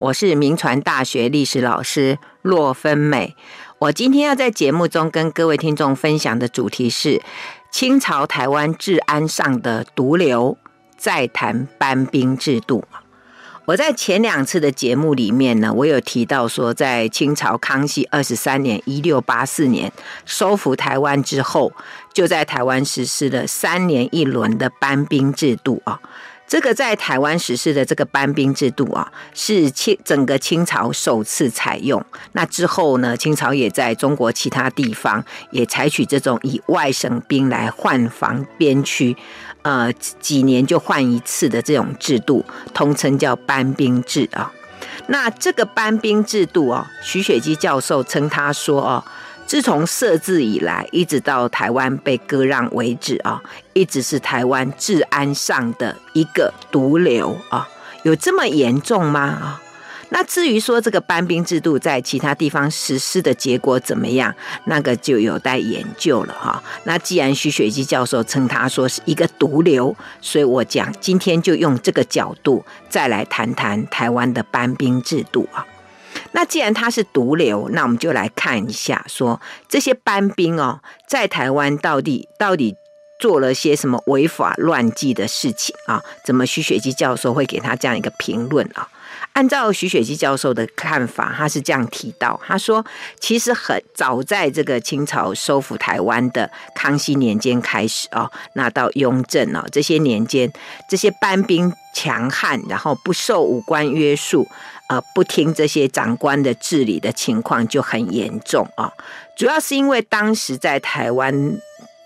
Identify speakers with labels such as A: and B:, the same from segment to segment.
A: 我是铭传大学历史老师骆芬美。我今天要在节目中跟各位听众分享的主题是清朝台湾治安上的毒瘤，再谈班兵制度。我在前两次的节目里面呢，我有提到说，在清朝康熙二十三年（一六八四年）收复台湾之后，就在台湾实施了三年一轮的班兵制度啊。这个在台湾实施的这个班兵制度啊，是清整个清朝首次采用。那之后呢，清朝也在中国其他地方也采取这种以外省兵来换防边区，呃，几年就换一次的这种制度，通称叫班兵制啊。那这个班兵制度啊，徐雪姬教授称他说啊。自从设置以来，一直到台湾被割让为止啊，一直是台湾治安上的一个毒瘤啊，有这么严重吗？啊，那至于说这个班兵制度在其他地方实施的结果怎么样，那个就有待研究了哈。那既然徐雪姬教授称他说是一个毒瘤，所以我讲今天就用这个角度再来谈谈台湾的班兵制度啊。那既然他是毒瘤，那我们就来看一下，说这些班兵哦，在台湾到底到底做了些什么违法乱纪的事情啊？怎么徐雪姬教授会给他这样一个评论啊？按照徐雪姬教授的看法，他是这样提到，他说，其实很早在这个清朝收复台湾的康熙年间开始啊，那到雍正啊这些年间，这些班兵强悍，然后不受武官约束。呃，不听这些长官的治理的情况就很严重啊。主要是因为当时在台湾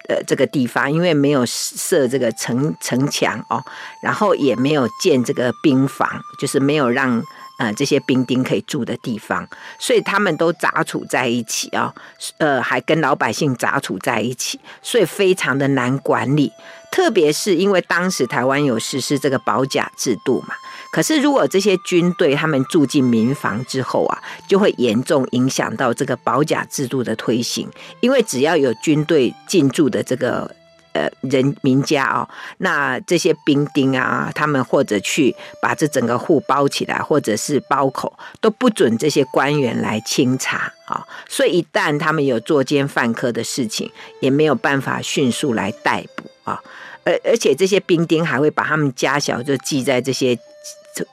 A: 的这个地方，因为没有设这个城城墙哦，然后也没有建这个兵房，就是没有让呃这些兵丁可以住的地方，所以他们都杂处在一起啊，呃，还跟老百姓杂处在一起，所以非常的难管理。特别是因为当时台湾有实施这个保甲制度嘛。可是，如果这些军队他们住进民房之后啊，就会严重影响到这个保甲制度的推行。因为只要有军队进驻的这个呃人民家啊，那这些兵丁啊，他们或者去把这整个户包起来，或者是包口，都不准这些官员来清查啊。所以，一旦他们有作奸犯科的事情，也没有办法迅速来逮捕啊。而而且，这些兵丁还会把他们家小就记在这些。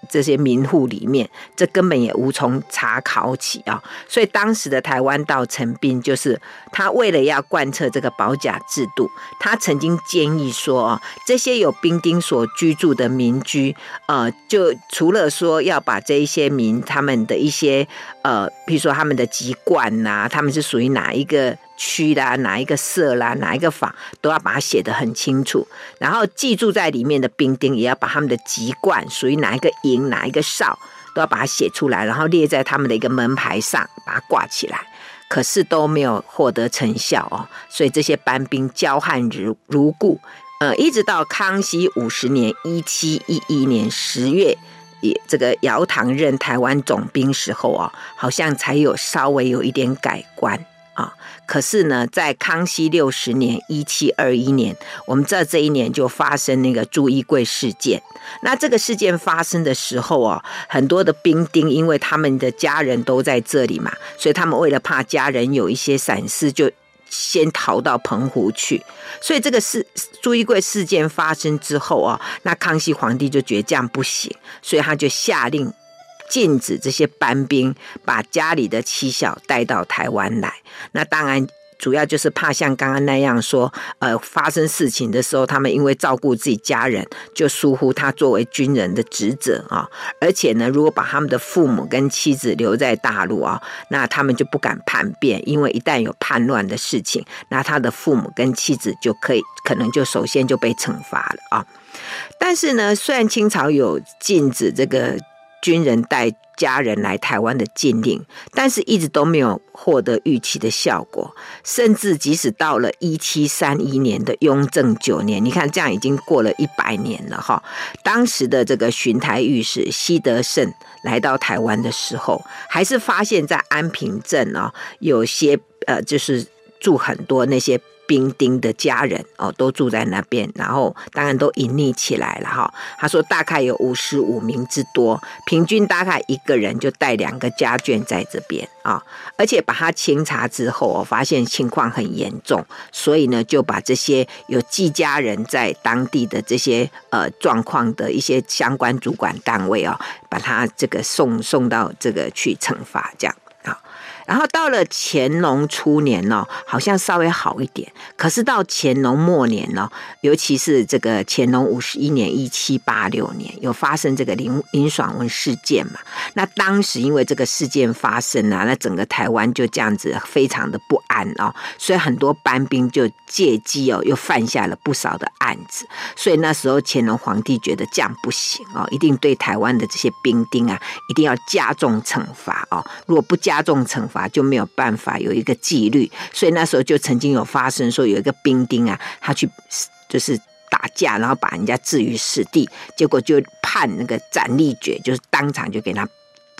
A: 这些民户里面，这根本也无从查考起啊！所以当时的台湾道成斌就是他为了要贯彻这个保甲制度，他曾经建议说啊，这些有兵丁所居住的民居，呃，就除了说要把这一些民他们的一些呃，比如说他们的籍贯呐，他们是属于哪一个。区啦，哪一个社啦，哪一个坊，都要把它写得很清楚。然后寄住在里面的兵丁，也要把他们的籍贯属于哪一个营、哪一个哨，都要把它写出来，然后列在他们的一个门牌上，把它挂起来。可是都没有获得成效哦，所以这些班兵骄悍如如故。呃，一直到康熙五十年（一七一一年）十月，也这个姚唐任台湾总兵时候啊，好像才有稍微有一点改观。啊，可是呢，在康熙六十年（一七二一年），我们在这一年就发生那个朱一贵事件。那这个事件发生的时候啊，很多的兵丁因为他们的家人都在这里嘛，所以他们为了怕家人有一些闪失，就先逃到澎湖去。所以这个事朱一贵事件发生之后啊，那康熙皇帝就觉得这样不行，所以他就下令。禁止这些班兵把家里的妻小带到台湾来。那当然，主要就是怕像刚刚那样说，呃，发生事情的时候，他们因为照顾自己家人，就疏忽他作为军人的职责啊。而且呢，如果把他们的父母跟妻子留在大陆啊，那他们就不敢叛变，因为一旦有叛乱的事情，那他的父母跟妻子就可以可能就首先就被惩罚了啊。但是呢，虽然清朝有禁止这个。军人带家人来台湾的禁令，但是一直都没有获得预期的效果，甚至即使到了一七三一年的雍正九年，你看这样已经过了一百年了哈。当时的这个巡台御史西德慎来到台湾的时候，还是发现在安平镇啊，有些呃，就是住很多那些。兵丁的家人哦，都住在那边，然后当然都隐匿起来了哈。他说大概有五十五名之多，平均大概一个人就带两个家眷在这边啊，而且把他清查之后，我发现情况很严重，所以呢就把这些有寄家人在当地的这些呃状况的一些相关主管单位啊，把他这个送送到这个去惩罚这样。然后到了乾隆初年呢，好像稍微好一点。可是到乾隆末年呢，尤其是这个乾隆五十一年（一七八六年）有发生这个林林爽文事件嘛？那当时因为这个事件发生啊，那整个台湾就这样子非常的不安哦，所以很多班兵就借机哦，又犯下了不少的案子。所以那时候乾隆皇帝觉得这样不行哦，一定对台湾的这些兵丁啊，一定要加重惩罚哦。如果不加重惩法，就没有办法有一个纪律，所以那时候就曾经有发生说有一个兵丁啊，他去就是打架，然后把人家置于死地，结果就判那个斩立决，就是当场就给他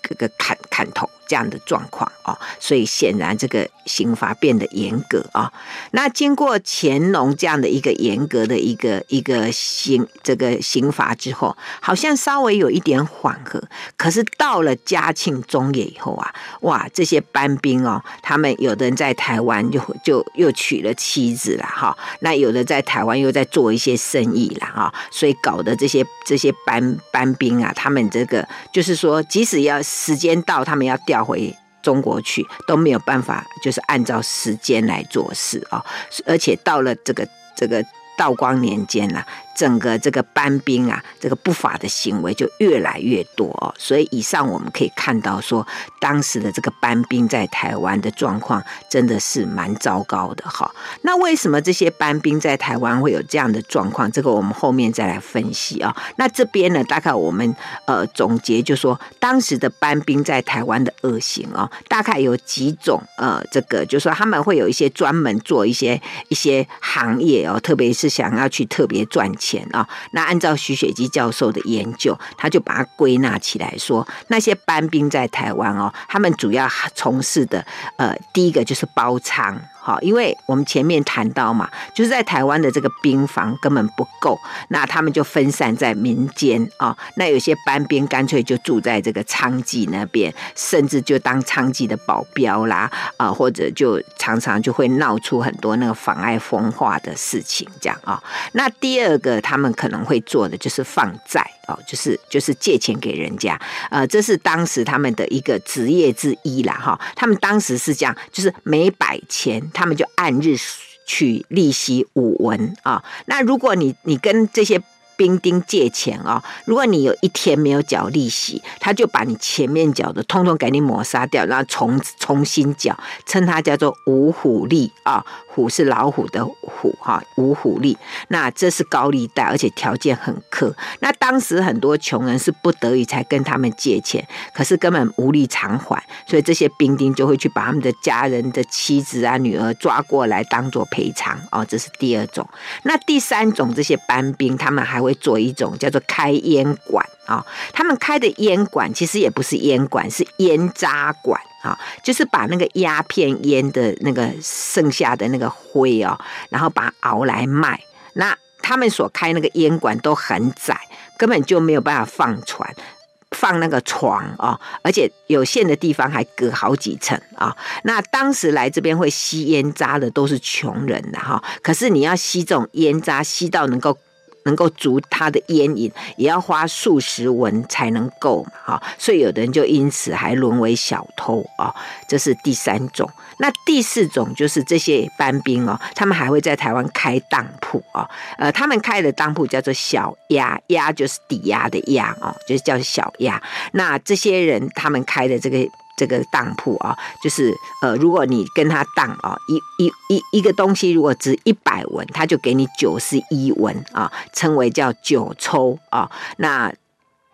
A: 这个砍砍头。这样的状况哦，所以显然这个刑罚变得严格啊。那经过乾隆这样的一个严格的一个一个刑这个刑罚之后，好像稍微有一点缓和。可是到了嘉庆中叶以后啊，哇，这些班兵哦，他们有的人在台湾就就又娶了妻子了哈，那有的在台湾又在做一些生意了哈，所以搞得这些这些班班兵啊，他们这个就是说，即使要时间到，他们要调。回中国去都没有办法，就是按照时间来做事啊，而且到了这个这个道光年间了。整个这个班兵啊，这个不法的行为就越来越多哦，所以以上我们可以看到说，当时的这个班兵在台湾的状况真的是蛮糟糕的哈。那为什么这些班兵在台湾会有这样的状况？这个我们后面再来分析啊。那这边呢，大概我们呃总结就说，当时的班兵在台湾的恶行哦，大概有几种呃，这个就说他们会有一些专门做一些一些行业哦，特别是想要去特别赚钱。钱啊，那按照徐雪姬教授的研究，他就把它归纳起来说，那些班兵在台湾哦，他们主要从事的呃，第一个就是包仓。好，因为我们前面谈到嘛，就是在台湾的这个兵房根本不够，那他们就分散在民间啊。那有些班兵干脆就住在这个娼妓那边，甚至就当娼妓的保镖啦啊，或者就常常就会闹出很多那个妨碍风化的事情，这样啊。那第二个他们可能会做的就是放债哦，就是就是借钱给人家，呃，这是当时他们的一个职业之一啦哈。他们当时是这样，就是每百钱。他们就按日取利息五文啊，那如果你你跟这些兵丁借钱啊，如果你有一天没有缴利息，他就把你前面缴的通通给你抹杀掉，然后重重新缴，称它叫做五虎利啊。虎是老虎的虎哈，五虎利。那这是高利贷，而且条件很苛。那当时很多穷人是不得已才跟他们借钱，可是根本无力偿还，所以这些兵丁就会去把他们的家人的妻子啊、女儿抓过来当做赔偿哦。这是第二种。那第三种，这些班兵他们还会做一种叫做开烟馆啊。他们开的烟馆其实也不是烟馆，是烟渣馆。啊，就是把那个鸦片烟的那个剩下的那个灰哦，然后把它熬来卖。那他们所开那个烟馆都很窄，根本就没有办法放船，放那个床啊，而且有限的地方还隔好几层啊。那当时来这边会吸烟渣的都是穷人的哈，可是你要吸这种烟渣，吸到能够。能够足他的烟瘾，也要花数十文才能够嘛，哈，所以有的人就因此还沦为小偷啊，这是第三种。那第四种就是这些班兵哦，他们还会在台湾开当铺啊，呃，他们开的当铺叫做小押，押就是抵押的押哦，就是叫小押。那这些人他们开的这个。这个当铺啊，就是呃，如果你跟他当啊，一一一一个东西如果值一百文，他就给你九十一文啊，称为叫九抽啊。那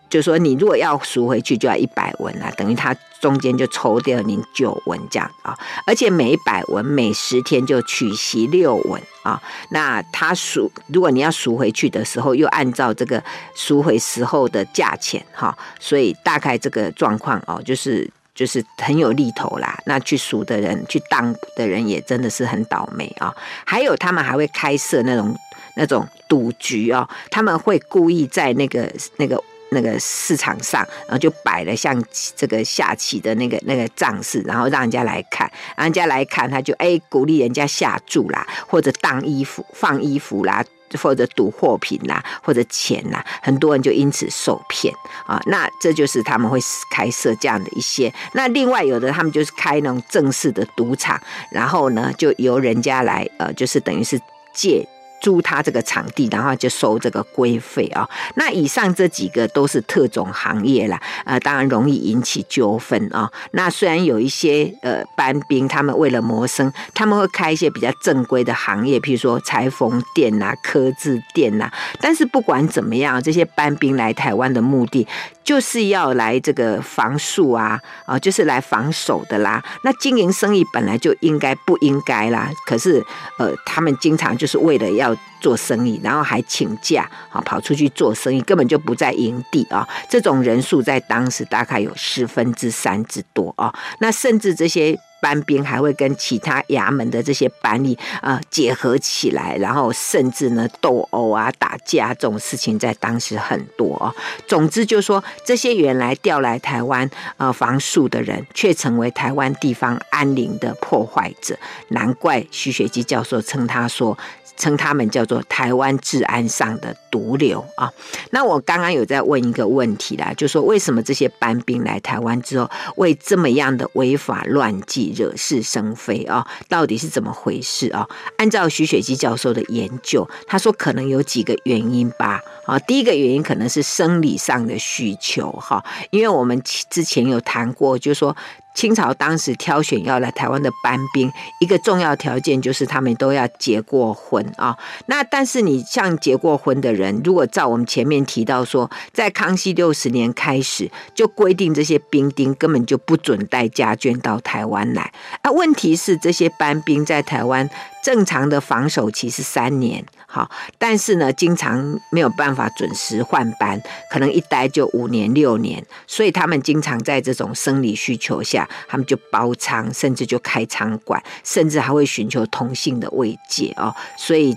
A: 就说你如果要赎回去，就要一百文啊，等于他中间就抽掉你九文这样啊。而且每一百文每十天就取息六文啊。那他赎，如果你要赎回去的时候，又按照这个赎回时候的价钱哈，所以大概这个状况哦，就是。就是很有利头啦。那去数的人，去当的人也真的是很倒霉啊。还有他们还会开设那种那种赌局哦，他们会故意在那个那个。那个市场上，然后就摆了像这个下棋的那个那个帐式，然后让人家来看，让人家来看，他就哎鼓励人家下注啦，或者当衣服放衣服啦，或者赌货品啦，或者钱啦，很多人就因此受骗啊。那这就是他们会开设这样的一些。那另外有的他们就是开那种正式的赌场，然后呢就由人家来呃，就是等于是借。租他这个场地，然后就收这个规费啊。那以上这几个都是特种行业啦，呃，当然容易引起纠纷啊。那虽然有一些呃班兵，他们为了谋生，他们会开一些比较正规的行业，譬如说裁缝店呐、刻字店呐。但是不管怎么样，这些班兵来台湾的目的，就是要来这个防戍啊，啊，就是来防守的啦。那经营生意本来就应该不应该啦，可是呃，他们经常就是为了要要做生意，然后还请假啊，跑出去做生意，根本就不在营地啊。这种人数在当时大概有十分之三之多啊。那甚至这些。班兵还会跟其他衙门的这些班吏啊结合起来，然后甚至呢斗殴啊、打架这种事情在当时很多哦。总之就是说，这些原来调来台湾呃防戍的人，却成为台湾地方安宁的破坏者。难怪徐雪姬教授称他说。称他们叫做台湾治安上的毒瘤啊！那我刚刚有在问一个问题啦，就说为什么这些班兵来台湾之后，为这么样的违法乱纪惹是生非啊？到底是怎么回事啊？按照徐雪姬教授的研究，他说可能有几个原因吧。啊，第一个原因可能是生理上的需求哈，因为我们之前有谈过，就是说。清朝当时挑选要来台湾的班兵，一个重要条件就是他们都要结过婚啊。那但是你像结过婚的人，如果照我们前面提到说，在康熙六十年开始就规定这些兵丁根本就不准带家眷到台湾来。啊，问题是这些班兵在台湾正常的防守期是三年。好，但是呢，经常没有办法准时换班，可能一待就五年六年，所以他们经常在这种生理需求下，他们就包娼，甚至就开仓馆，甚至还会寻求同性的慰藉哦。所以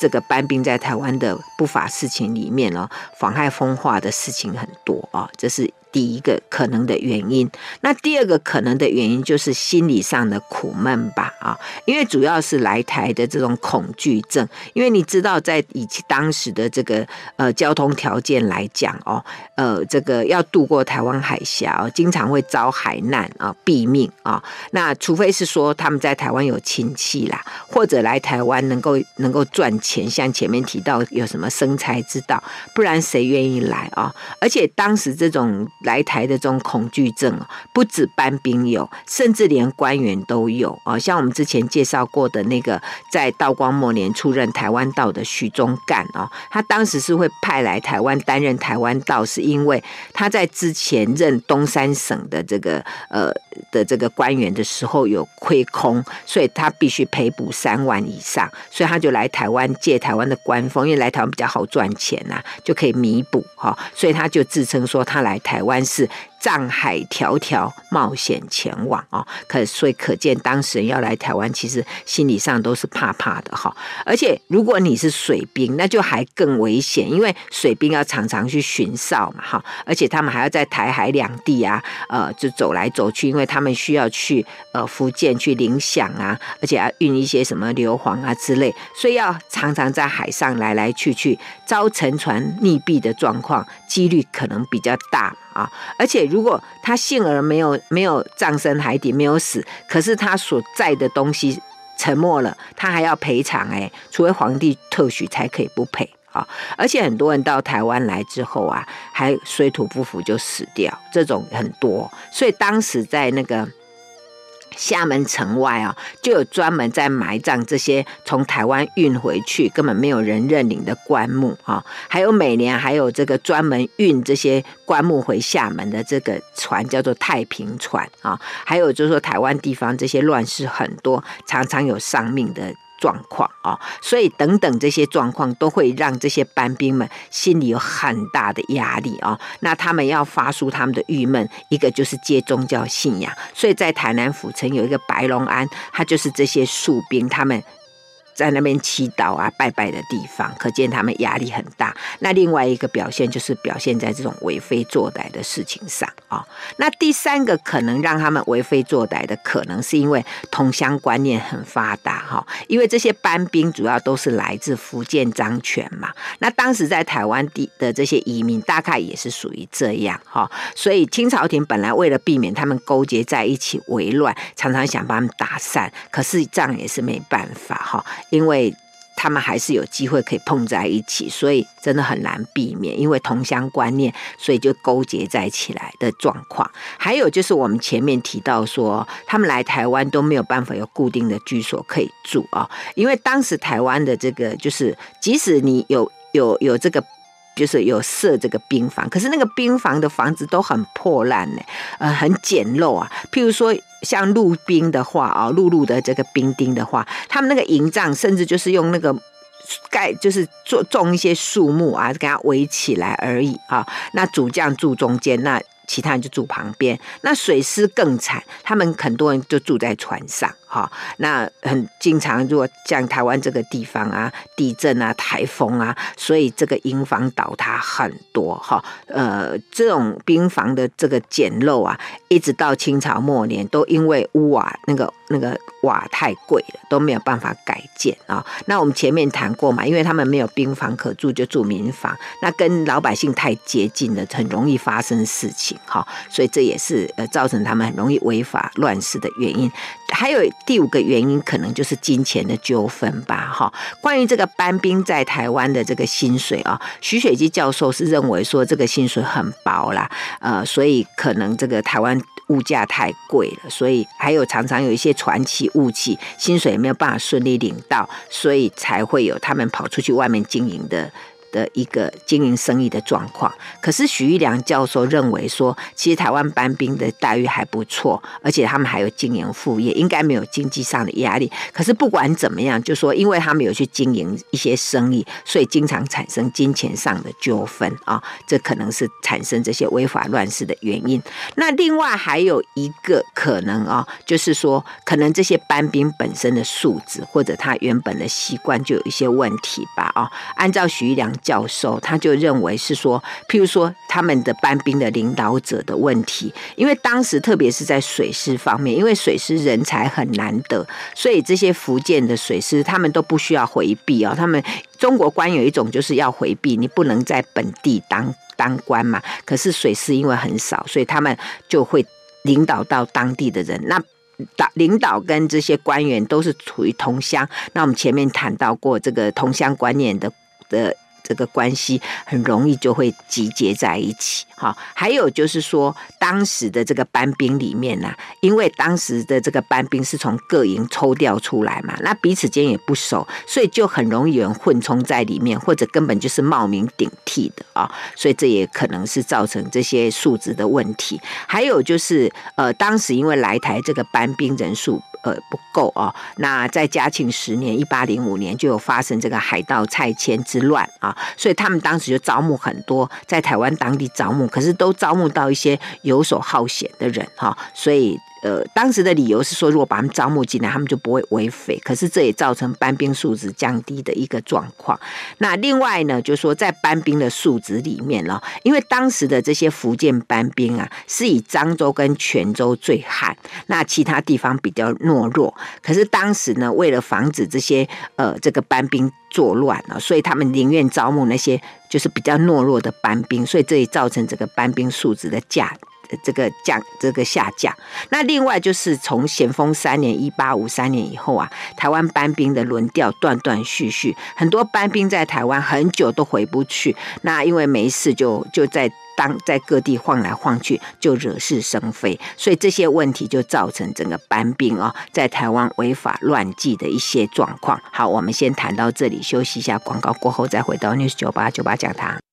A: 这个班兵在台湾的不法事情里面哦，妨害风化的事情很多啊，这是。第一个可能的原因，那第二个可能的原因就是心理上的苦闷吧，啊，因为主要是来台的这种恐惧症，因为你知道，在以前当时的这个呃交通条件来讲哦，呃，这个要渡过台湾海峡哦，经常会遭海难啊，毙命啊，那除非是说他们在台湾有亲戚啦，或者来台湾能够能够赚钱，像前面提到有什么生财之道，不然谁愿意来啊？而且当时这种。来台的这种恐惧症不止班兵有，甚至连官员都有啊。像我们之前介绍过的那个，在道光末年出任台湾道的徐宗干啊，他当时是会派来台湾担任台湾道，是因为他在之前任东三省的这个呃的这个官员的时候有亏空，所以他必须赔补三万以上，所以他就来台湾借台湾的官封，因为来台湾比较好赚钱呐、啊，就可以弥补哈，所以他就自称说他来台湾。是。藏海迢迢冒险前往啊，可所以可见当事人要来台湾，其实心理上都是怕怕的哈。而且如果你是水兵，那就还更危险，因为水兵要常常去巡哨嘛哈，而且他们还要在台海两地啊，呃，就走来走去，因为他们需要去呃福建去领饷啊，而且要运一些什么硫磺啊之类，所以要常常在海上来来去去，遭沉船溺毙的状况几率可能比较大。啊！而且如果他幸而没有没有葬身海底，没有死，可是他所在的东西沉没了，他还要赔偿哎，除非皇帝特许才可以不赔啊！而且很多人到台湾来之后啊，还水土不服就死掉，这种很多，所以当时在那个。厦门城外啊，就有专门在埋葬这些从台湾运回去根本没有人认领的棺木啊，还有每年还有这个专门运这些棺木回厦门的这个船叫做太平船啊，还有就是说台湾地方这些乱世很多，常常有丧命的。状况啊，所以等等这些状况都会让这些班兵们心里有很大的压力啊。那他们要发出他们的郁闷，一个就是接宗教信仰，所以在台南府城有一个白龙庵，他就是这些戍兵他们。在那边祈祷啊、拜拜的地方，可见他们压力很大。那另外一个表现就是表现在这种为非作歹的事情上啊、那第三个可能让他们为非作歹的，可能是因为同乡观念很发达哈、因为这些班兵主要都是来自福建漳泉嘛。那当时在台湾地的这些移民，大概也是属于这样哈、所以清朝廷本来为了避免他们勾结在一起为乱，常常想把他们打散，可是这样也是没办法哈。因为他们还是有机会可以碰在一起，所以真的很难避免。因为同乡观念，所以就勾结在起来的状况。还有就是我们前面提到说，他们来台湾都没有办法有固定的居所可以住啊。因为当时台湾的这个就是，即使你有有有这个。就是有设这个兵房，可是那个兵房的房子都很破烂呢，呃，很简陋啊。譬如说像陆兵的话啊，陆路的这个兵丁的话，他们那个营帐甚至就是用那个盖，就是种种一些树木啊，给它围起来而已啊。那主将住中间，那其他人就住旁边。那水师更惨，他们很多人就住在船上。好，那很经常，如果像台湾这个地方啊，地震啊、台风啊，所以这个营房倒塌很多哈。呃，这种兵房的这个简陋啊，一直到清朝末年，都因为屋瓦那个那个瓦太贵了，都没有办法改建啊。那我们前面谈过嘛，因为他们没有兵房可住，就住民房，那跟老百姓太接近了，很容易发生事情哈。所以这也是呃造成他们很容易违法乱事的原因。还有。第五个原因可能就是金钱的纠纷吧，哈。关于这个班兵在台湾的这个薪水啊，徐水基教授是认为说这个薪水很薄啦，呃，所以可能这个台湾物价太贵了，所以还有常常有一些传奇误期，薪水没有办法顺利领到，所以才会有他们跑出去外面经营的。的一个经营生意的状况，可是许玉良教授认为说，其实台湾班兵的待遇还不错，而且他们还有经营副业，应该没有经济上的压力。可是不管怎么样，就说因为他们有去经营一些生意，所以经常产生金钱上的纠纷啊，这可能是产生这些违法乱事的原因。那另外还有一个可能啊，就是说可能这些班兵本身的素质或者他原本的习惯就有一些问题吧啊，按照许玉良。教授他就认为是说，譬如说他们的班兵的领导者的问题，因为当时特别是在水师方面，因为水师人才很难得，所以这些福建的水师他们都不需要回避啊。他们中国官有一种就是要回避，你不能在本地当当官嘛。可是水师因为很少，所以他们就会领导到当地的人。那导领导跟这些官员都是处于同乡。那我们前面谈到过这个同乡观念的的。这个关系很容易就会集结在一起，哈。还有就是说，当时的这个班兵里面呢，因为当时的这个班兵是从各营抽调出来嘛，那彼此间也不熟，所以就很容易有人混充在里面，或者根本就是冒名顶替的啊。所以这也可能是造成这些素质的问题。还有就是，呃，当时因为来台这个班兵人数。呃，不够啊。那在嘉庆十年（一八零五年）就有发生这个海盗蔡迁之乱啊，所以他们当时就招募很多在台湾当地招募，可是都招募到一些游手好闲的人哈，所以。呃，当时的理由是说，如果把他们招募进来，他们就不会为匪。可是这也造成班兵素质降低的一个状况。那另外呢，就是说在班兵的素质里面呢，因为当时的这些福建班兵啊，是以漳州跟泉州最悍，那其他地方比较懦弱。可是当时呢，为了防止这些呃这个班兵作乱啊，所以他们宁愿招募那些就是比较懦弱的班兵，所以这也造成这个班兵素质的降。这个降，这个下降。那另外就是从咸丰三年（一八五三年）以后啊，台湾班兵的轮调断断续续，很多班兵在台湾很久都回不去。那因为没事就就在当在各地晃来晃去，就惹是生非。所以这些问题就造成整个班兵啊，在台湾违法乱纪的一些状况。好，我们先谈到这里，休息一下，广告过后再回到 News 九八九八讲堂。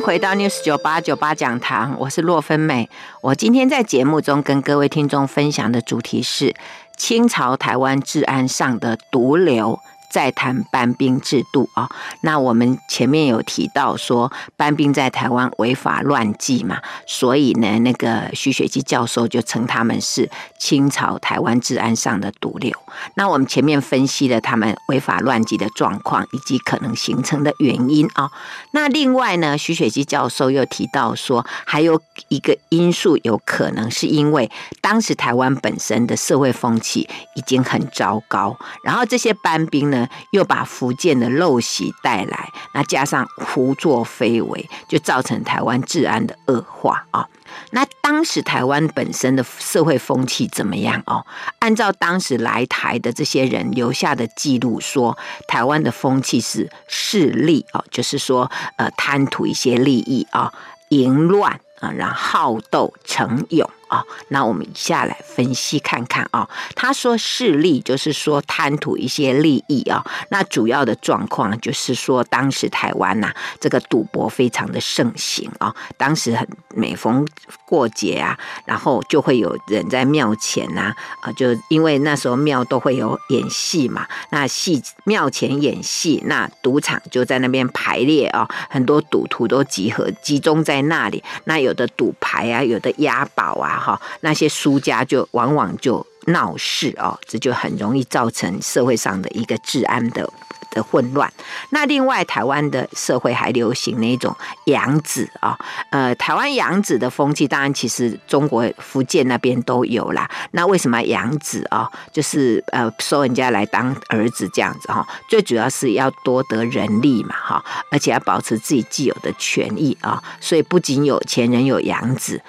A: 回到 News 九八九八讲堂，我是洛芬美。我今天在节目中跟各位听众分享的主题是清朝台湾治安上的毒瘤。在谈班兵制度啊，那我们前面有提到说班兵在台湾违法乱纪嘛，所以呢，那个徐雪姬教授就称他们是清朝台湾治安上的毒瘤。那我们前面分析了他们违法乱纪的状况以及可能形成的原因啊。那另外呢，徐雪姬教授又提到说，还有一个因素有可能是因为当时台湾本身的社会风气已经很糟糕，然后这些班兵呢。又把福建的陋习带来，那加上胡作非为，就造成台湾治安的恶化啊。那当时台湾本身的社会风气怎么样哦？按照当时来台的这些人留下的记录说，台湾的风气是势利哦，就是说呃贪图一些利益啊，淫乱啊，然后好斗成勇。啊、哦，那我们一下来分析看看啊、哦。他说势利就是说贪图一些利益啊、哦。那主要的状况就是说，当时台湾呐、这个赌博非常的盛行啊、哦。当时很每逢过节啊，然后就会有人在庙前呐，啊，就因为那时候庙都会有演戏嘛。那戏庙前演戏，那赌场就在那边排列啊、哦，很多赌徒都集合集中在那里。那有的赌牌啊，有的押宝啊。哈，那些输家就往往就闹事哦，这就很容易造成社会上的一个治安的的混乱。那另外，台湾的社会还流行那种养子啊，呃，台湾养子的风气，当然其实中国福建那边都有啦。那为什么养子啊？就是呃，收人家来当儿子这样子哈。最主要是要多得人力嘛哈，而且要保持自己既有的权益啊。所以不仅有钱人有养子。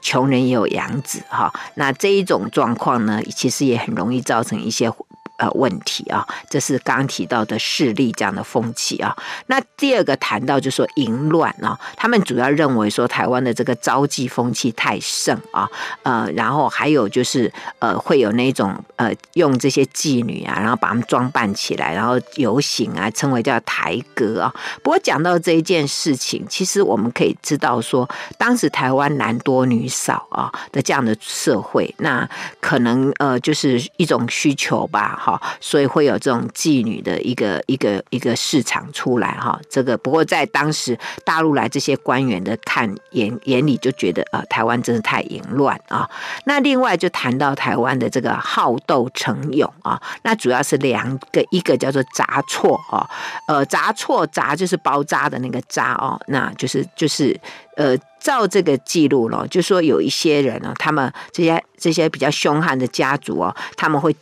A: 穷人也有养子哈，那这一种状况呢，其实也很容易造成一些。呃，问题啊，这是刚刚提到的势力这样的风气啊。那第二个谈到就说淫乱啊，他们主要认为说台湾的这个招妓风气太盛啊，呃，然后还有就是呃，会有那种呃，用这些妓女啊，然后把他们装扮起来，然后游行啊，称为叫台歌啊。不过讲到这一件事情，其实我们可以知道说，当时台湾男多女少啊的这样的社会，那可能呃，就是一种需求吧。好，所以会有这种妓女的一个一个一个市场出来哈。这个不过在当时大陆来这些官员的看眼眼里就觉得啊，台湾真是太淫乱啊。那另外就谈到台湾的这个好斗成勇啊，那主要是两个，一个叫做杂错啊，呃，杂错杂就是包扎的那个扎哦，那就是就是呃，照这个记录咯，就说有一些人呢，他们这些这些比较凶悍的家族哦，他们会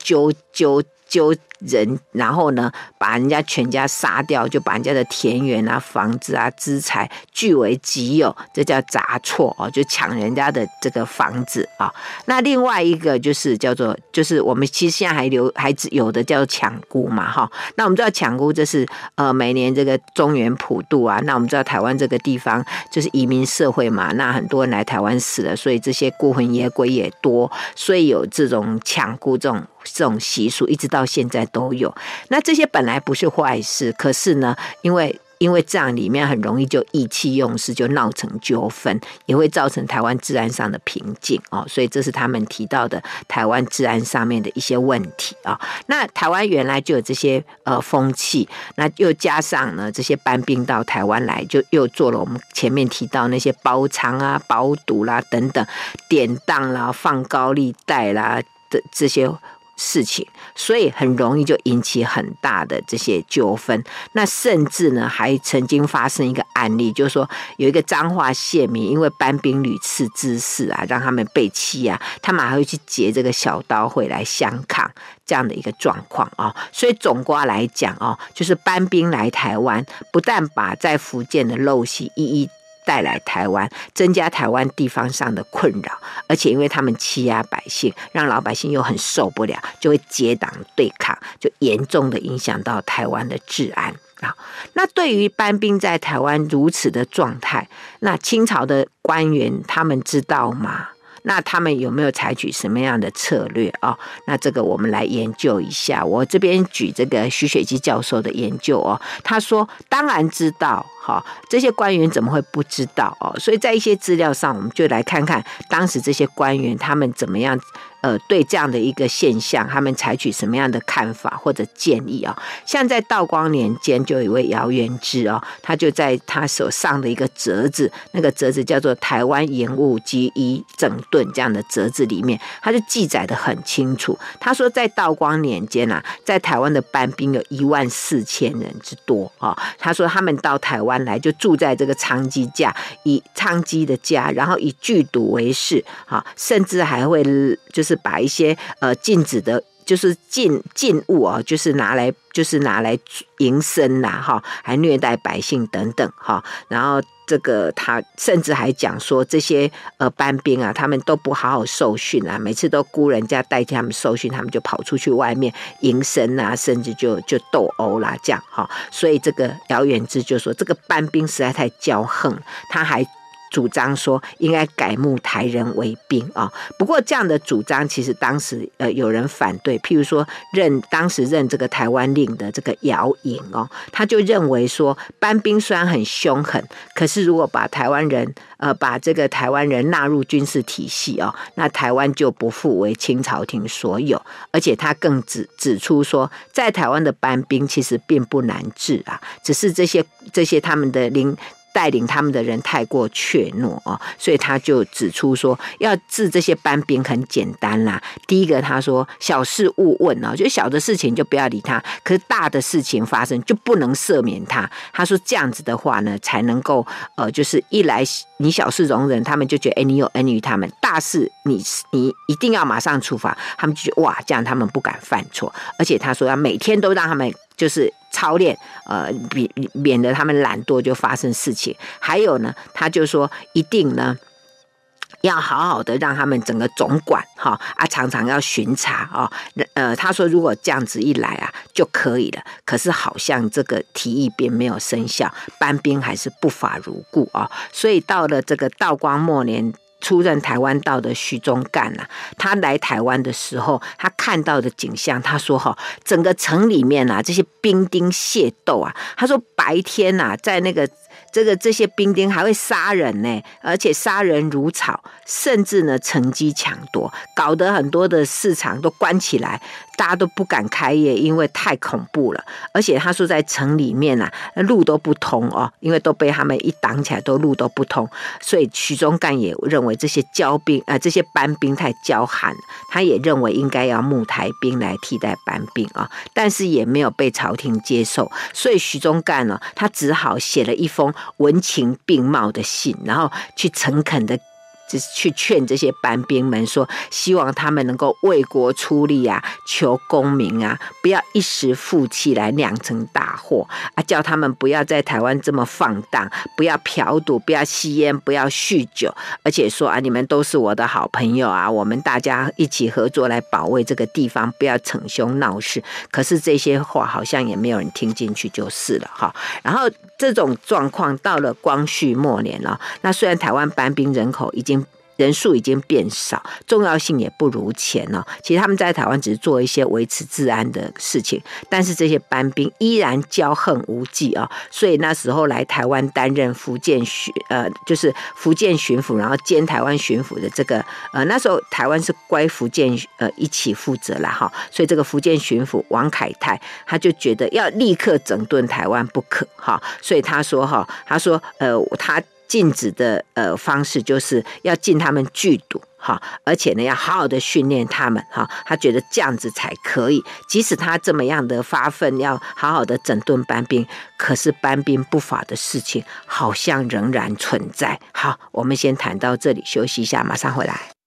A: ッ人，然后呢，把人家全家杀掉，就把人家的田园啊、房子啊、资财据为己有，这叫杂错哦，就抢人家的这个房子啊。那另外一个就是叫做，就是我们其实现在还留还有的叫抢孤嘛，哈。那我们知道抢孤，这是呃每年这个中原普渡啊。那我们知道台湾这个地方就是移民社会嘛，那很多人来台湾死了，所以这些孤魂野鬼也多，所以有这种抢孤这种。这种习俗一直到现在都有，那这些本来不是坏事，可是呢，因为因为这样里面很容易就意气用事，就闹成纠纷，也会造成台湾治安上的瓶颈哦，所以这是他们提到的台湾治安上面的一些问题啊。那台湾原来就有这些呃风气，那又加上呢这些班兵到台湾来，就又做了我们前面提到那些包娼啊、包赌啦等等，典当啦、放高利贷啦的这些。事情，所以很容易就引起很大的这些纠纷。那甚至呢，还曾经发生一个案例，就是说有一个彰化县民，因为班兵屡次滋事啊，让他们被欺啊，他们还会去劫这个小刀会来相抗这样的一个状况啊。所以总括来讲哦，就是班兵来台湾，不但把在福建的陋习一一。带来台湾，增加台湾地方上的困扰，而且因为他们欺压百姓，让老百姓又很受不了，就会结党对抗，就严重的影响到台湾的治安啊。那对于班兵在台湾如此的状态，那清朝的官员他们知道吗？那他们有没有采取什么样的策略啊？那这个我们来研究一下。我这边举这个徐雪姬教授的研究哦，他说当然知道。好，这些官员怎么会不知道哦？所以在一些资料上，我们就来看看当时这些官员他们怎么样。呃，对这样的一个现象，他们采取什么样的看法或者建议啊？像在道光年间，就有一位姚元之哦，他就在他手上的一个折子，那个折子叫做《台湾盐务及一整顿》这样的折子里面，他就记载的很清楚。他说，在道光年间啊，在台湾的班兵有一万四千人之多啊。他说，他们到台湾来，就住在这个娼妓家，以娼妓的家，然后以聚赌为事啊，甚至还会就是。是把一些呃禁止的，就是禁禁物啊，就是拿来就是拿来营生呐，哈，还虐待百姓等等哈。然后这个他甚至还讲说，这些呃班兵啊，他们都不好好受训啊，每次都雇人家代替他们受训，他们就跑出去外面营生啊，甚至就就斗殴啦这样哈。所以这个姚远之就说，这个班兵实在太骄横，他还。主张说应该改募台人为兵啊，不过这样的主张其实当时呃有人反对，譬如说任当时任这个台湾令的这个姚颖哦，他就认为说班兵虽然很凶狠，可是如果把台湾人呃把这个台湾人纳入军事体系哦，那台湾就不复为清朝廷所有，而且他更指指出说，在台湾的班兵其实并不难治啊，只是这些这些他们的领。带领他们的人太过怯懦哦，所以他就指出说，要治这些班兵很简单啦。第一个，他说小事勿问哦，就小的事情就不要理他，可是大的事情发生就不能赦免他。他说这样子的话呢，才能够呃，就是一来你小事容忍，他们就觉得哎，你有恩于他们；大事你你一定要马上处罚，他们就哇，这样他们不敢犯错。而且他说要每天都让他们就是。操练，呃，免免得他们懒惰就发生事情。还有呢，他就说一定呢，要好好的让他们整个总管哈啊，常常要巡查啊。呃，他说如果这样子一来啊就可以了。可是好像这个提议并没有生效，班兵还是不法如故啊。所以到了这个道光末年。出任台湾道的徐宗干呐，他来台湾的时候，他看到的景象，他说：“哈，整个城里面啊，这些兵丁械斗啊，他说白天呐，在那个。”这个这些兵丁还会杀人呢，而且杀人如草，甚至呢乘机抢夺，搞得很多的市场都关起来，大家都不敢开业，因为太恐怖了。而且他说在城里面啊，路都不通哦，因为都被他们一挡起来，都路都不通。所以徐宗干也认为这些骄兵啊、这些班兵太骄悍，他也认为应该要募台兵来替代班兵啊，但是也没有被朝廷接受，所以徐宗干呢，他只好写了一封。文情并茂的信，然后去诚恳的。就是去劝这些班兵们说，希望他们能够为国出力啊，求功名啊，不要一时负气来酿成大祸啊！叫他们不要在台湾这么放荡，不要嫖赌，不要吸烟，不要酗酒，而且说啊，你们都是我的好朋友啊，我们大家一起合作来保卫这个地方，不要逞凶闹事。可是这些话好像也没有人听进去，就是了哈。然后这种状况到了光绪末年了，那虽然台湾搬兵人口已经人数已经变少，重要性也不如前了。其实他们在台湾只是做一些维持治安的事情，但是这些班兵依然骄横无忌啊。所以那时候来台湾担任福建巡呃，就是福建巡抚，然后兼台湾巡抚的这个呃，那时候台湾是归福建呃一起负责了哈。所以这个福建巡抚王凯泰他就觉得要立刻整顿台湾不可哈，所以他说哈，他说呃他。禁止的呃方式就是要禁他们剧赌哈，而且呢要好好的训练他们哈，他觉得这样子才可以。即使他这么样的发奋，要好好的整顿班兵，可是班兵不法的事情好像仍然存在。好，我们先谈到这里，休息一下，马上回来。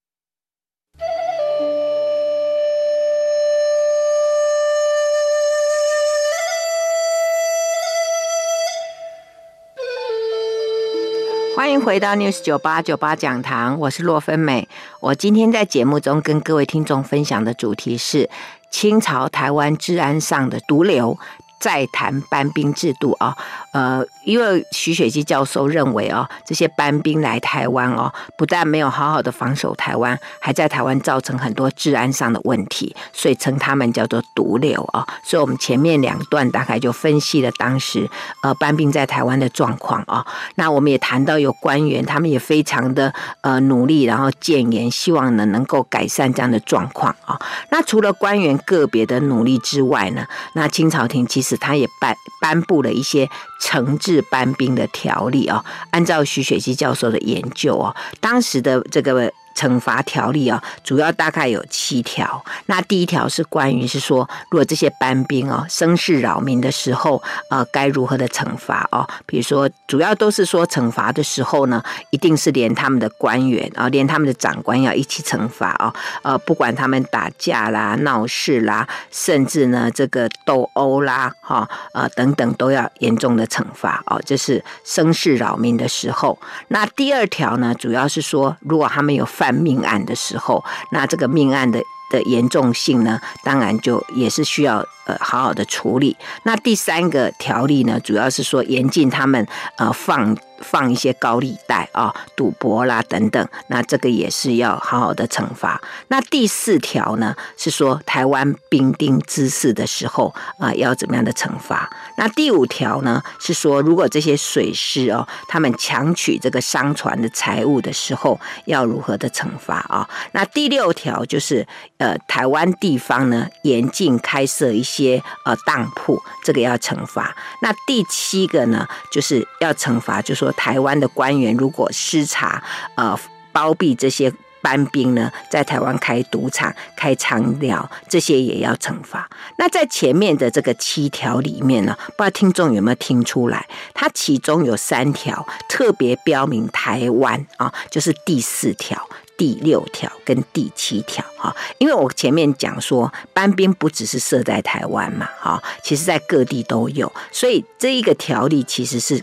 A: 欢迎回到 News 九八九八讲堂，我是洛芬美。我今天在节目中跟各位听众分享的主题是清朝台湾治安上的毒瘤。再谈班兵制度啊，呃，因为徐雪姬教授认为哦，这些班兵来台湾哦，不但没有好好的防守台湾，还在台湾造成很多治安上的问题，所以称他们叫做毒瘤啊。所以我们前面两段大概就分析了当时呃班兵在台湾的状况啊。那我们也谈到有官员，他们也非常的呃努力，然后建言，希望呢能够改善这样的状况啊。那除了官员个别的努力之外呢，那清朝廷其实他也颁颁布了一些惩治班兵的条例啊。按照徐雪姬教授的研究啊，当时的这个。惩罚条例啊，主要大概有七条。那第一条是关于是说，如果这些班兵哦生事扰民的时候，呃，该如何的惩罚哦？比如说，主要都是说惩罚的时候呢，一定是连他们的官员啊，连他们的长官要一起惩罚哦。呃，不管他们打架啦、闹事啦，甚至呢这个斗殴啦，哈呃等等，都要严重的惩罚哦。这是生事扰民的时候。那第二条呢，主要是说，如果他们有犯办命案的时候，那这个命案的的严重性呢，当然就也是需要呃好好的处理。那第三个条例呢，主要是说严禁他们呃放。放一些高利贷啊、赌博啦等等，那这个也是要好好的惩罚。那第四条呢，是说台湾兵丁滋事的时候啊，要怎么样的惩罚？那第五条呢，是说如果这些水师哦，他们强取这个商船的财物的时候，要如何的惩罚啊？那第六条就是呃，台湾地方呢，严禁开设一些呃当铺，这个要惩罚。那第七个呢，就是要惩罚，就是说。台湾的官员如果失察，呃，包庇这些班兵呢，在台湾开赌场、开娼寮，这些也要惩罚。那在前面的这个七条里面呢，不知道听众有没有听出来？它其中有三条特别标明台湾啊，就是第四条。第六条跟第七条，哈，因为我前面讲说，班兵不只是设在台湾嘛，哈，其实在各地都有，所以这一个条例其实是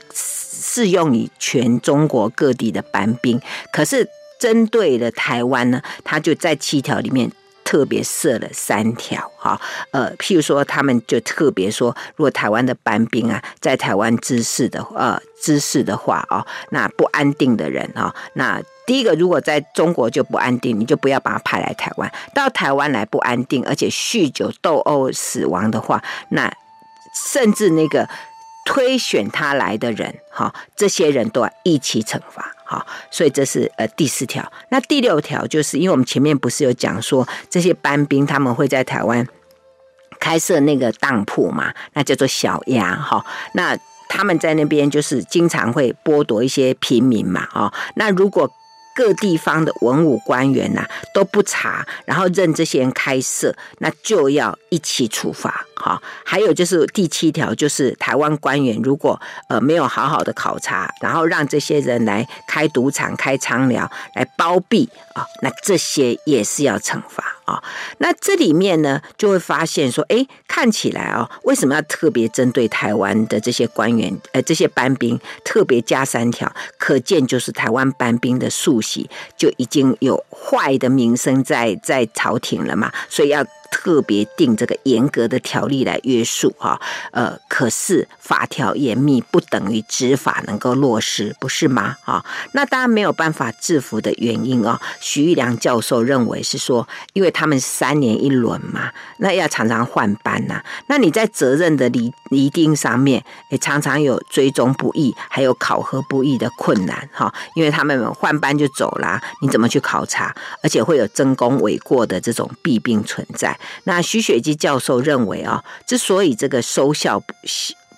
A: 适用于全中国各地的班兵，可是针对了台湾呢，他就在七条里面特别设了三条，哈，呃，譬如说他们就特别说，如果台湾的班兵啊，在台湾滋事的，呃，滋事的话啊，那不安定的人啊，那。第一个，如果在中国就不安定，你就不要把他派来台湾。到台湾来不安定，而且酗酒斗殴死亡的话，那甚至那个推选他来的人，哈，这些人都要一起惩罚，哈。所以这是呃第四条。那第六条就是，因为我们前面不是有讲说，这些班兵他们会在台湾开设那个当铺嘛，那叫做小鸭，哈。那他们在那边就是经常会剥夺一些平民嘛，啊，那如果各地方的文武官员呐、都不查，然后任这些人开设，那就要一起处罚。哈，还有就是第七条，就是台湾官员如果呃没有好好的考察，然后让这些人来开赌场、开仓寮来包庇啊，那这些也是要惩罚啊。那这里面呢，就会发现说，哎，看起来啊，为什么要特别针对台湾的这些官员，呃，这些班兵特别加三条？可见就是台湾班兵的素习就已经有坏的名声在在朝廷了嘛，所以要。特别定这个严格的条例来约束哈，呃，可是法条严密不等于执法能够落实，不是吗？哈，那当然没有办法制服的原因啊。徐玉良教授认为是说，因为他们三年一轮嘛，那要常常换班呐，那你在责任的厘厘定上面也常常有追踪不易，还有考核不易的困难哈，因为他们换班就走了，你怎么去考察？而且会有争功诿过的这种弊病存在。那徐雪姬教授认为啊，之所以这个收效不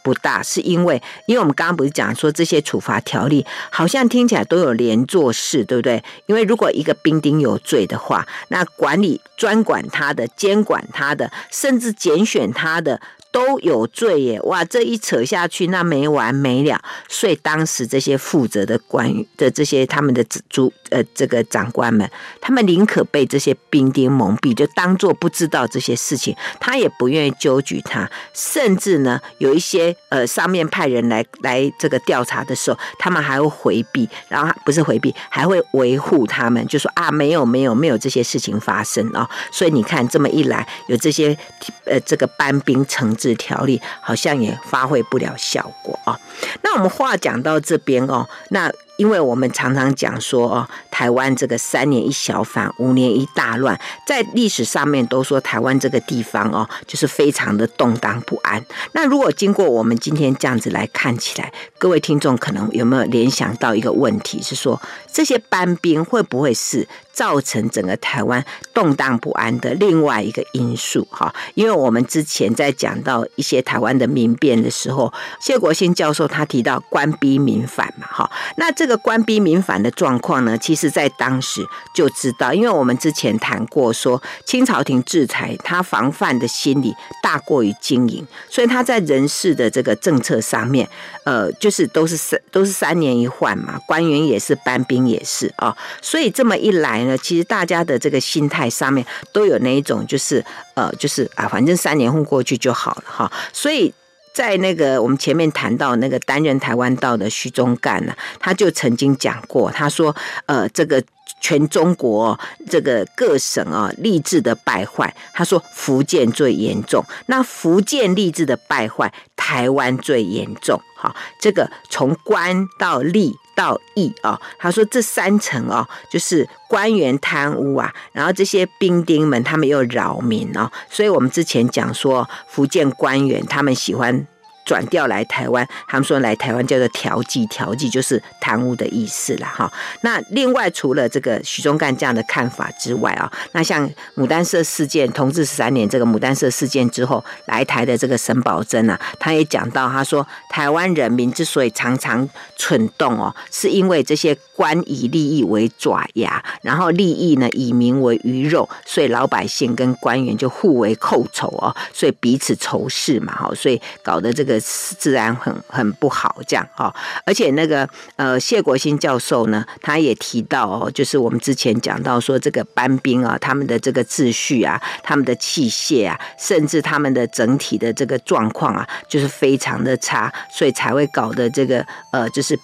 A: 不大，是因为因为我们刚刚不是讲说这些处罚条例好像听起来都有连坐式，对不对？因为如果一个兵丁有罪的话，那管理专管他的、监管他的，甚至拣选他的。都有罪耶！哇，这一扯下去，那没完没了。所以当时这些负责的官员的这些他们的主呃这个长官们，他们宁可被这些兵丁蒙蔽，就当做不知道这些事情，他也不愿意纠举他。甚至呢，有一些呃上面派人来来这个调查的时候，他们还会回避，然后不是回避，还会维护他们，就说啊没有没有没有这些事情发生啊、哦。所以你看这么一来，有这些呃这个班兵成。置条例好像也发挥不了效果啊。那我们话讲到这边哦，那。因为我们常常讲说哦，台湾这个三年一小反，五年一大乱，在历史上面都说台湾这个地方哦，就是非常的动荡不安。那如果经过我们今天这样子来看起来，各位听众可能有没有联想到一个问题，是说这些班兵会不会是造成整个台湾动荡不安的另外一个因素？哈，因为我们之前在讲到一些台湾的民变的时候，谢国兴教授他提到官逼民反嘛，哈，那这。个官逼民反的状况呢，其实在当时就知道，因为我们之前谈过说，清朝廷制裁他防范的心理大过于经营，所以他在人事的这个政策上面，呃，就是都是三都是三年一换嘛，官员也是，班兵也是啊、哦，所以这么一来呢，其实大家的这个心态上面都有那一种，就是呃，就是啊，反正三年混过去就好了哈、所以。在那个我们前面谈到那个担任台湾道的徐宗干呢，他就曾经讲过，他说：“呃，这个全中国这个各省啊，吏治的败坏，他说福建最严重。那福建吏治的败坏，台湾最严重。好，这个从官到吏道义哦，他说这三层哦，就是官员贪污啊，然后这些兵丁们他们又扰民哦，所以我们之前讲说福建官员他们喜欢。”转调来台湾，他们说来台湾叫做调剂，调剂就是贪污的意思了哈。那另外除了这个许宗干这样的看法之外啊，那像牡丹社事件，同治十三年这个牡丹社事件之后来台的这个沈葆桢啊，他也讲到，他说台湾人民之所以常常蠢动哦，是因为这些官以利益为爪牙，然后利益呢以民为鱼肉，所以老百姓跟官员就互为寇仇哦，所以彼此仇视嘛哈，所以搞得这个。自然很很不好，这样哈，而且那个呃谢国新教授呢，他也提到哦，就是我们之前讲到说这个班兵啊，他们的这个秩序啊，他们的器械啊，甚至他们的整体的这个状况啊，就是非常的差，所以才会搞得这个呃，就是。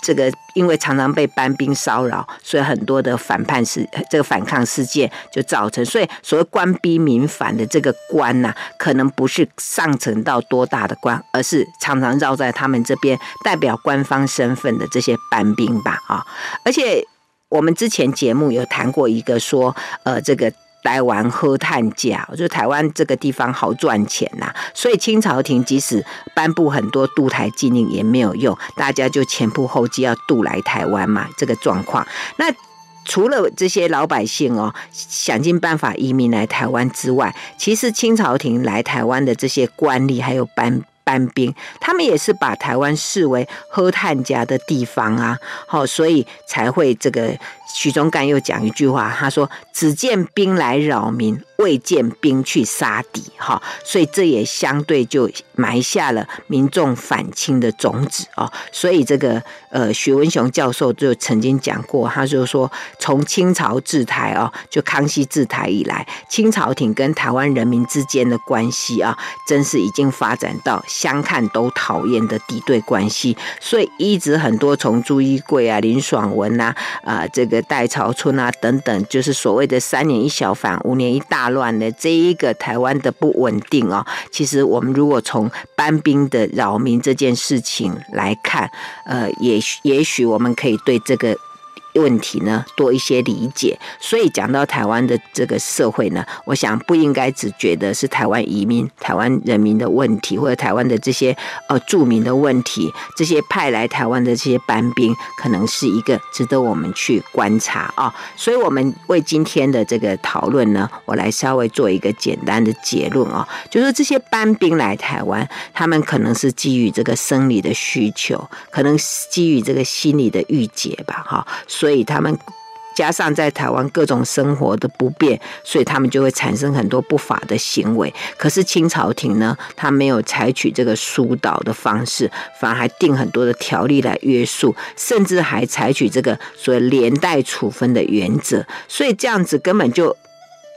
A: 这个因为常常被班兵骚扰，所以很多的反叛事，这个反抗事件就造成。所以所谓官逼民反的这个官呐、可能不是上层到多大的官，而是常常绕在他们这边代表官方身份的这些班兵吧啊。而且我们之前节目有谈过一个说，呃，这个。台湾好赚钱，我觉得台湾这个地方好赚钱呐、所以清朝廷即使颁布很多渡台禁令也没有用，大家就前仆后继要渡来台湾嘛，这个状况。那除了这些老百姓哦，想尽办法移民来台湾之外，其实清朝廷来台湾的这些官吏还有班搬兵，他们也是把台湾视为喝炭家的地方啊，好，所以才会这个。许宗干又讲一句话，他说：“只见兵来扰民，未见兵去杀敌。”哈，所以这也相对就埋下了民众反清的种子哦。所以这个呃，许文雄教授就曾经讲过，他就说：“从清朝治台哦，就康熙治台以来，清朝廷跟台湾人民之间的关系啊，真是已经发展到相看都讨厌的敌对关系。所以一直很多从朱一贵啊、林爽文啊啊这个。”戴潮春啊，等等，就是所谓的三年一小反，五年一大乱的这一个台湾的不稳定哦。其实我们如果从搬兵的扰民这件事情来看，呃，也许也许我们可以对这个。问题呢，多一些理解，所以讲到台湾的这个社会呢，我想不应该只觉得是台湾移民、台湾人民的问题，或者台湾的这些呃著名的问题，这些派来台湾的这些班兵，可能是一个值得我们去观察啊。所以，我们为今天的这个讨论呢，我来稍微做一个简单的结论啊，就是这些班兵来台湾，他们可能是基于这个生理的需求，可能基于这个心理的郁结吧，哈。所所以他们加上在台湾各种生活的不便，所以他们就会产生很多不法的行为。可是清朝廷呢，他没有采取这个疏导的方式，反而还定很多的条例来约束，甚至还采取这个所谓连带处分的原则。所以这样子根本就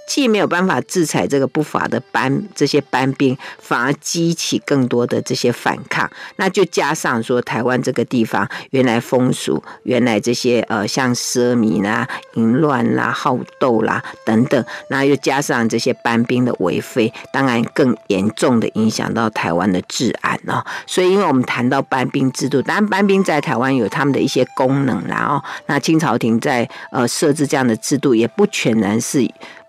A: 既没有办法制裁这个不法的班这些班兵，反而激起更多的这些反抗。那就加上说，台湾这个地方原来风俗，原来这些呃像奢靡啦、淫乱啦、好斗啦等等，那又加上这些班兵的为非，当然更严重的影响到台湾的治安哦。所以，因为我们谈到班兵制度，当然班兵在台湾有他们的一些功能啦哦。那清朝廷在呃设置这样的制度，也不全然是。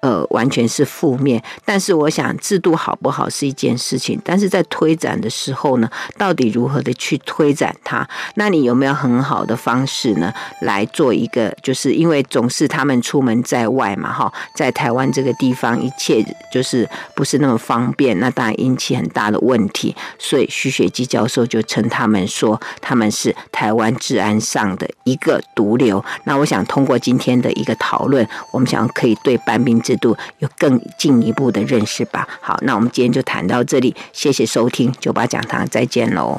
A: 呃，完全是负面。但是我想，制度好不好是一件事情，但是在推展的时候呢，到底如何的去推展它？那你有没有很好的方式呢，来做一个？就是因为总是他们出门在外嘛，哈，在台湾这个地方，一切就是不是那么方便，那当然引起很大的问题。所以徐雪姬教授就称他们说，他们是台湾治安上的一个毒瘤。那我想通过今天的一个讨论，我们想可以对班兵制度有更进一步的认识吧。好，那我们今天就谈到这里，谢谢收听九八讲堂，再见喽。